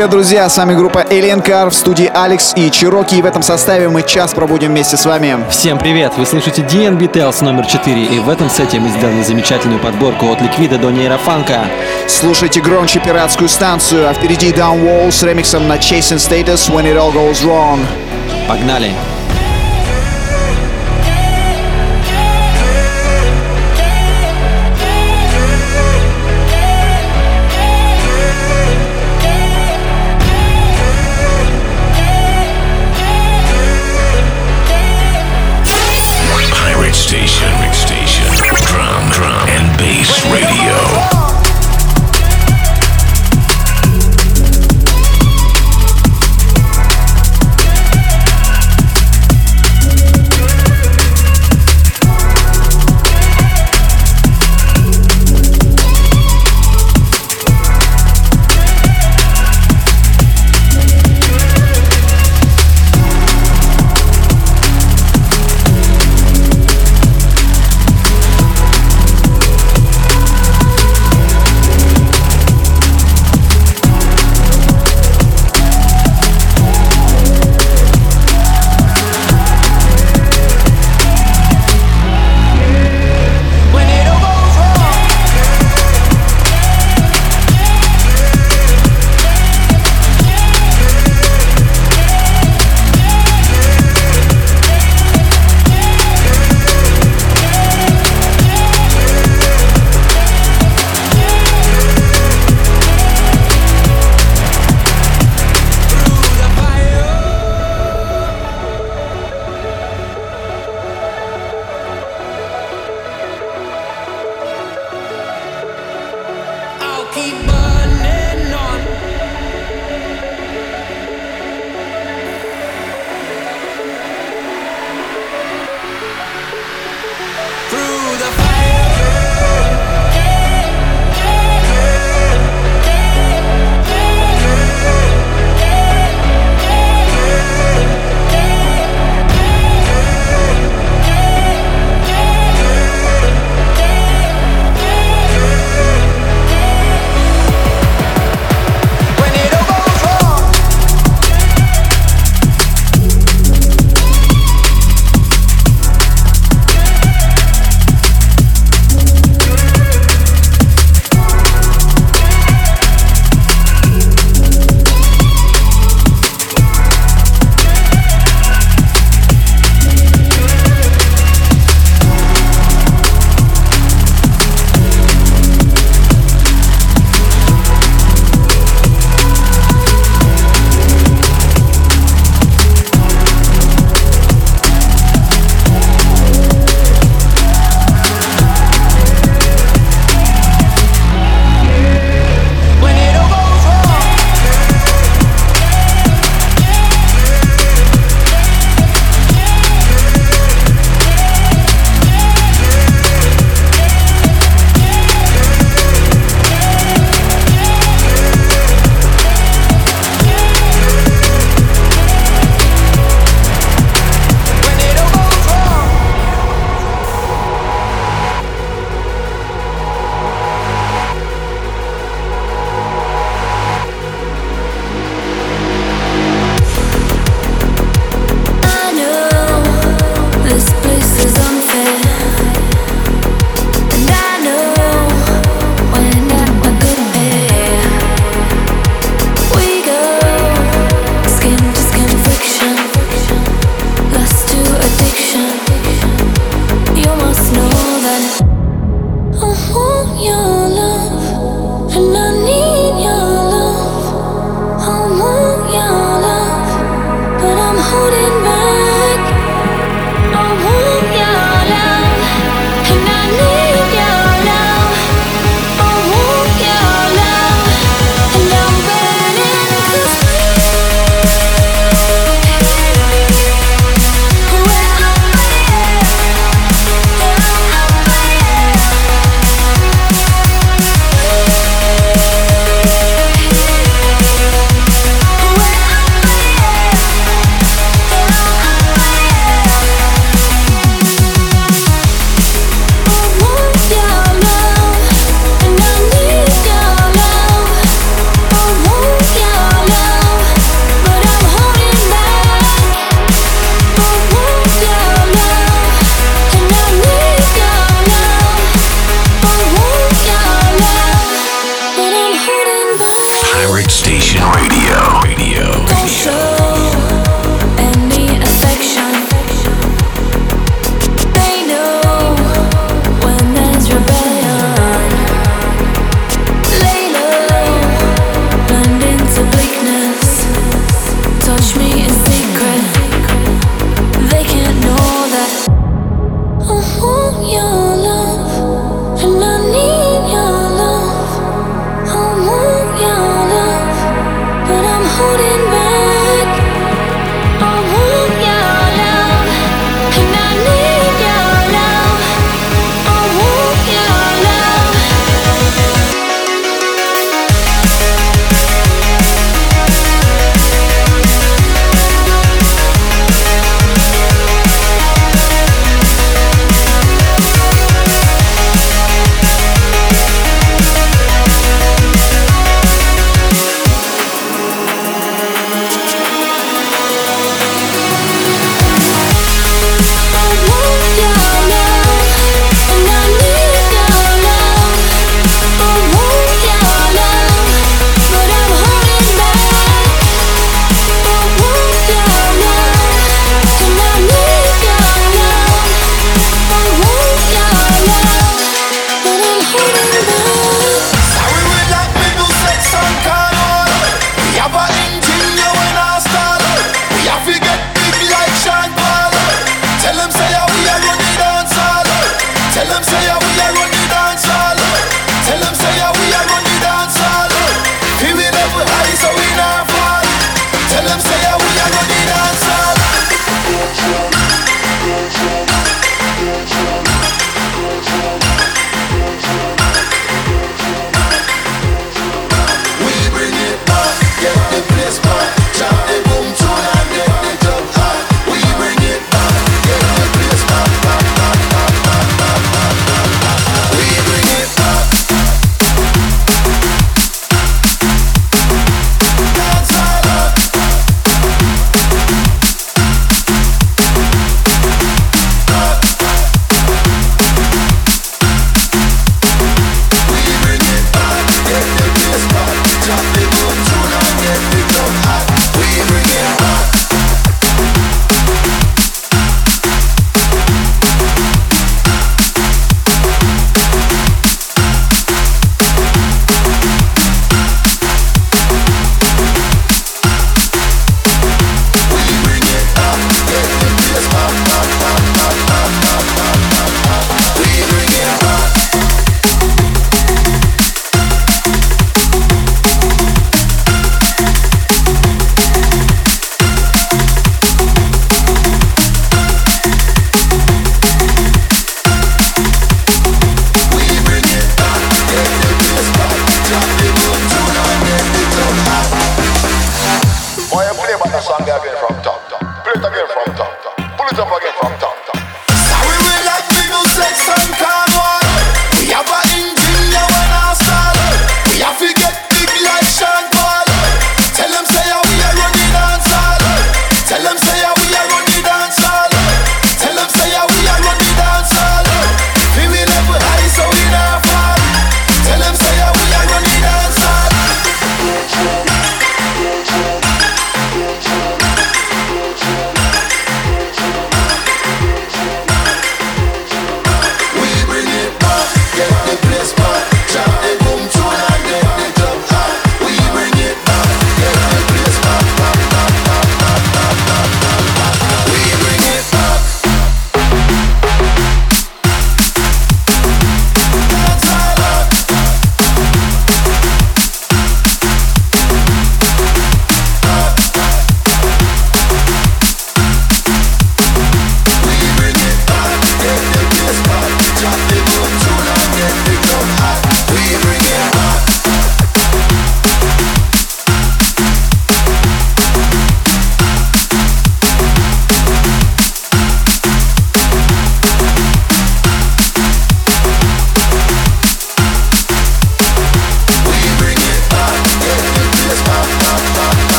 Привет, друзья! С вами группа Alien Car в студии Алекс и Чироки. И в этом составе мы час пробудем вместе с вами. Всем привет! Вы слышите DNB Tales номер 4. И в этом сете мы сделали замечательную подборку от Ликвида до нейрофанка. Слушайте громче пиратскую станцию, а впереди Downwall с ремиксом на Chasing Status When It All Goes Wrong. Погнали!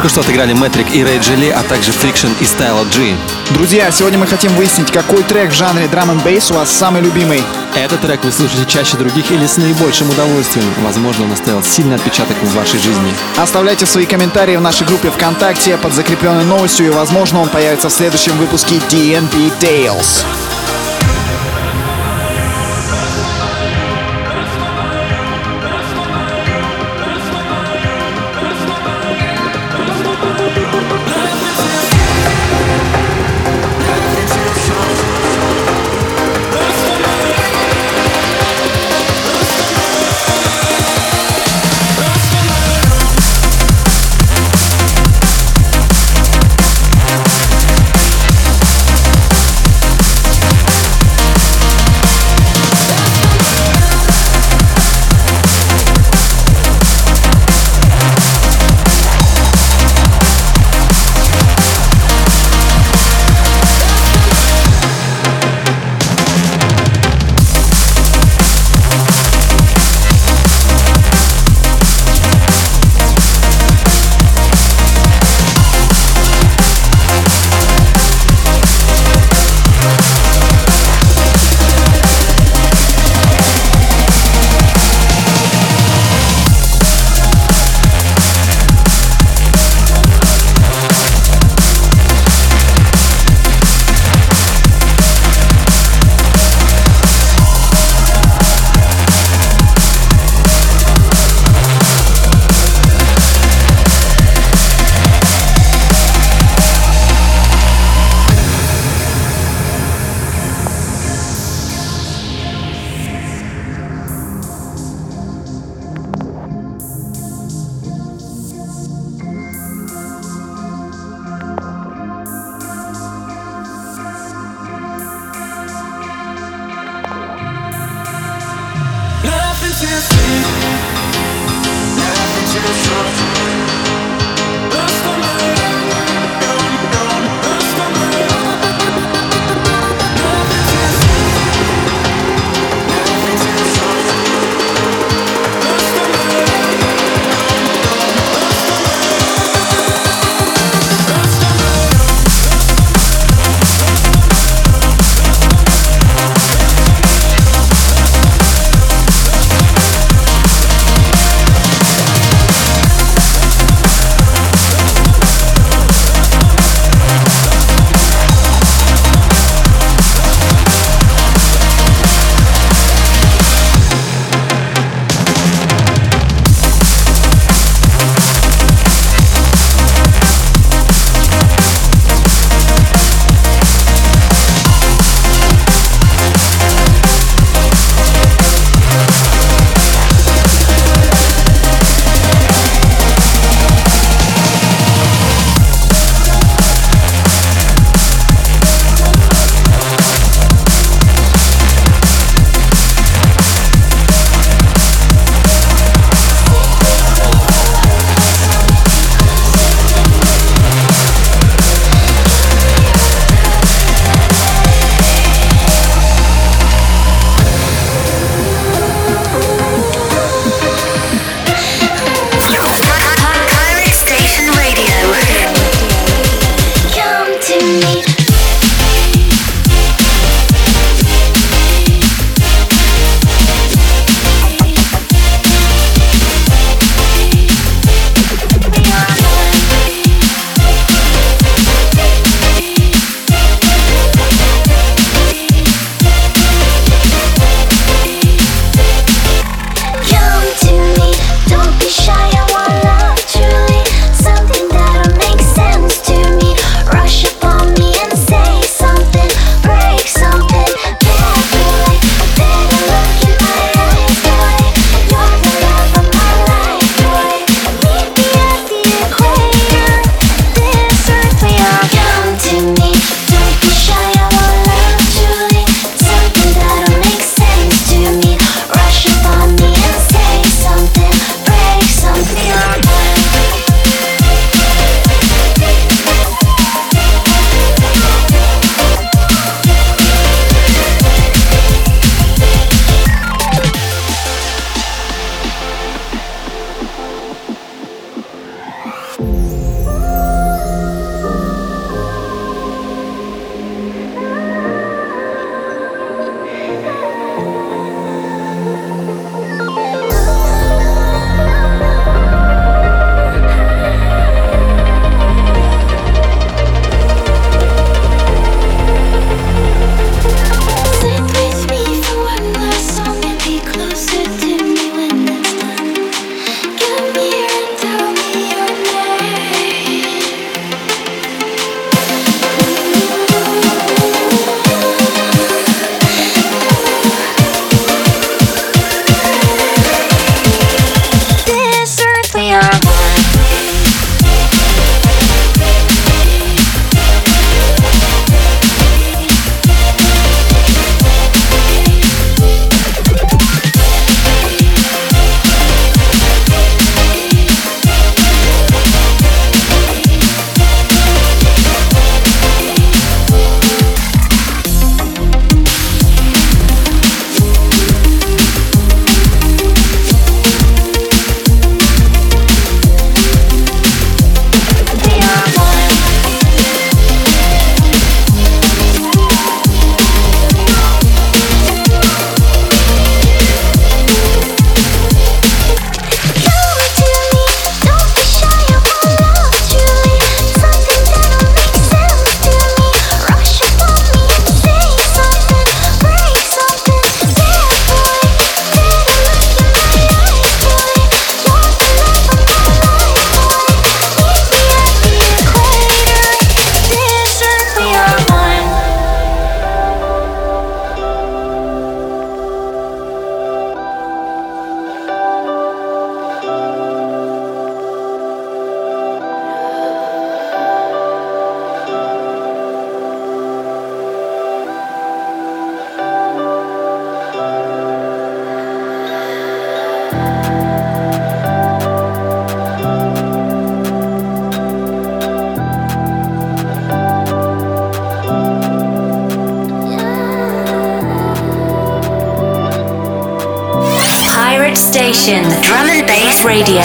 Только что отыграли Метрик и Рэй Джили, а также Friction и Style G. Друзья, сегодня мы хотим выяснить, какой трек в жанре драм н бейс у вас самый любимый. Этот трек вы слушаете чаще других или с наибольшим удовольствием. Возможно, он оставил сильный отпечаток в вашей жизни. Оставляйте свои комментарии в нашей группе ВКонтакте под закрепленной новостью, и, возможно, он появится в следующем выпуске DNB Tales.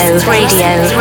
Radio,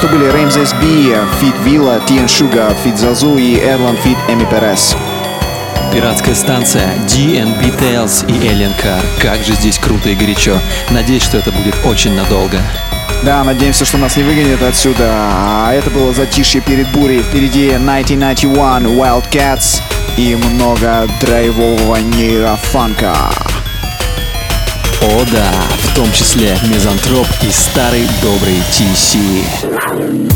что были Реймзес Би, Фит Вилла, Тиен Шуга, Фит Зазу и Эрлан Фит Эми Перес. Пиратская станция, DNB Tales и Alien Car. Как же здесь круто и горячо. Надеюсь, что это будет очень надолго. Да, надеемся, что нас не выгонят отсюда. А это было затишье перед бурей. Впереди 1991, Wildcats и много драйвового нейрофанка. О да, в том числе Мизантроп и старый добрый TC.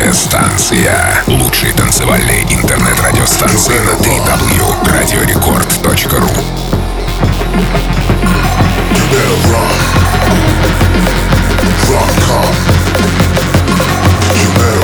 Пиратская станция. Лучшие танцевальные интернет-радиостанции на www.radiorecord.ru You better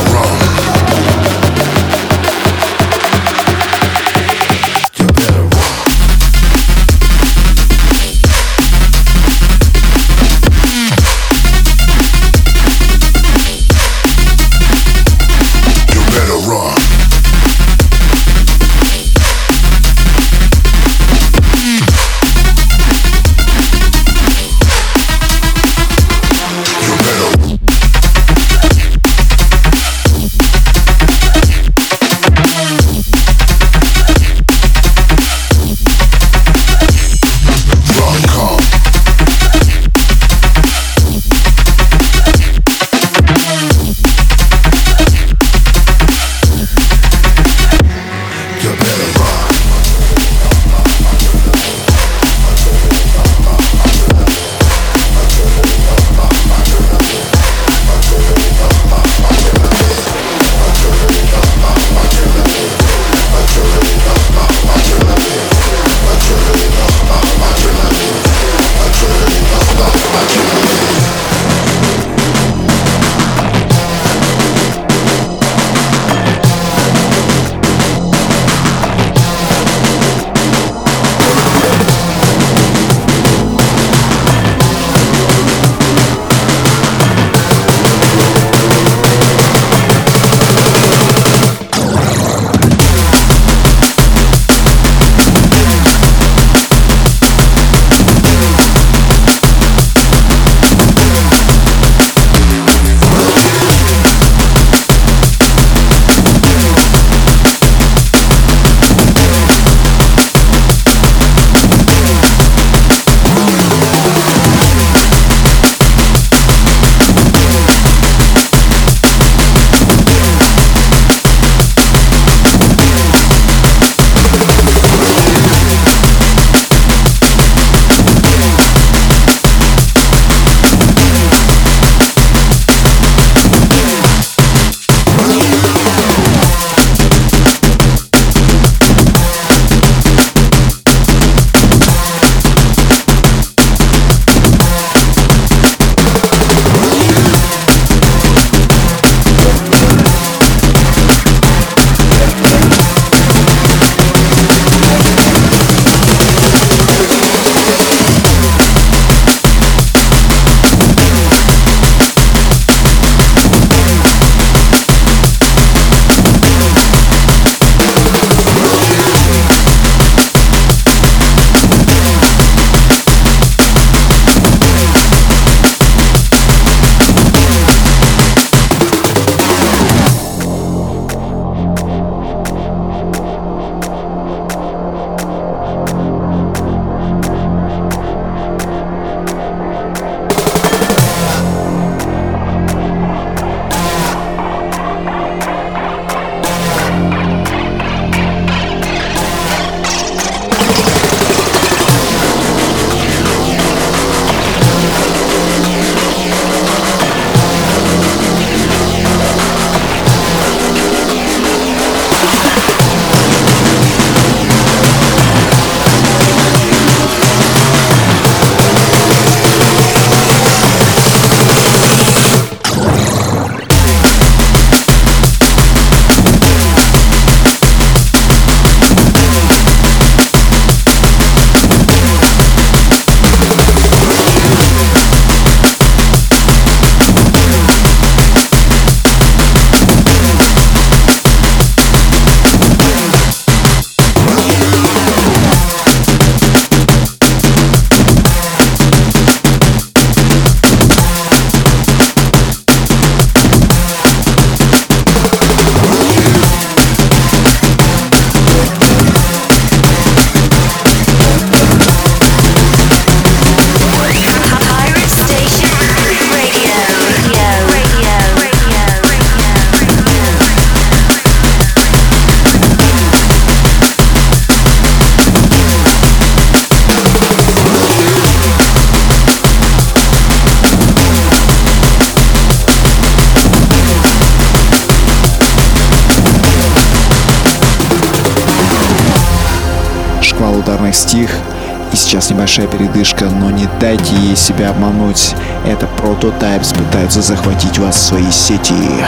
себя обмануть. Это Prototypes пытаются захватить вас в свои сети.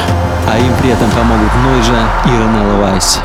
А им при этом помогут Нойжа и Ронелла Вайс.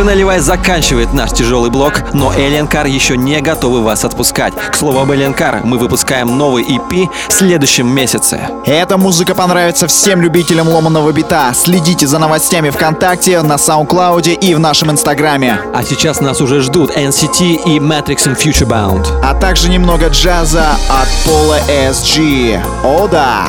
Ирина Левай заканчивает наш тяжелый блок, но Alien Car еще не готовы вас отпускать. К слову об Alien Car, мы выпускаем новый EP в следующем месяце. Эта музыка понравится всем любителям ломаного бита. Следите за новостями ВКонтакте, на SoundCloud и в нашем Инстаграме. А сейчас нас уже ждут NCT и Matrix and Futurebound. А также немного джаза от Пола SG. О да!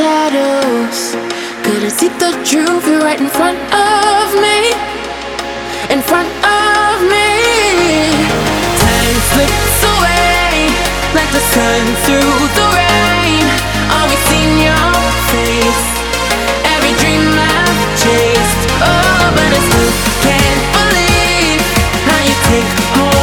Shadows. Couldn't see the truth right in front of me. In front of me. Time slips away like the sun through the rain. always seen your face. Every dream I've chased. Oh, but I still can't believe how you take hold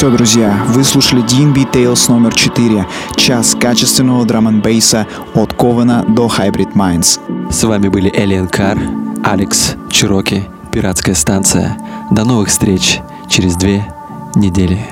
все, друзья. Вы слушали DNB Tales номер 4. Час качественного драм н от Ковена до Hybrid Minds. С вами были Элиан Кар, Алекс Чироки, Пиратская станция. До новых встреч через две недели.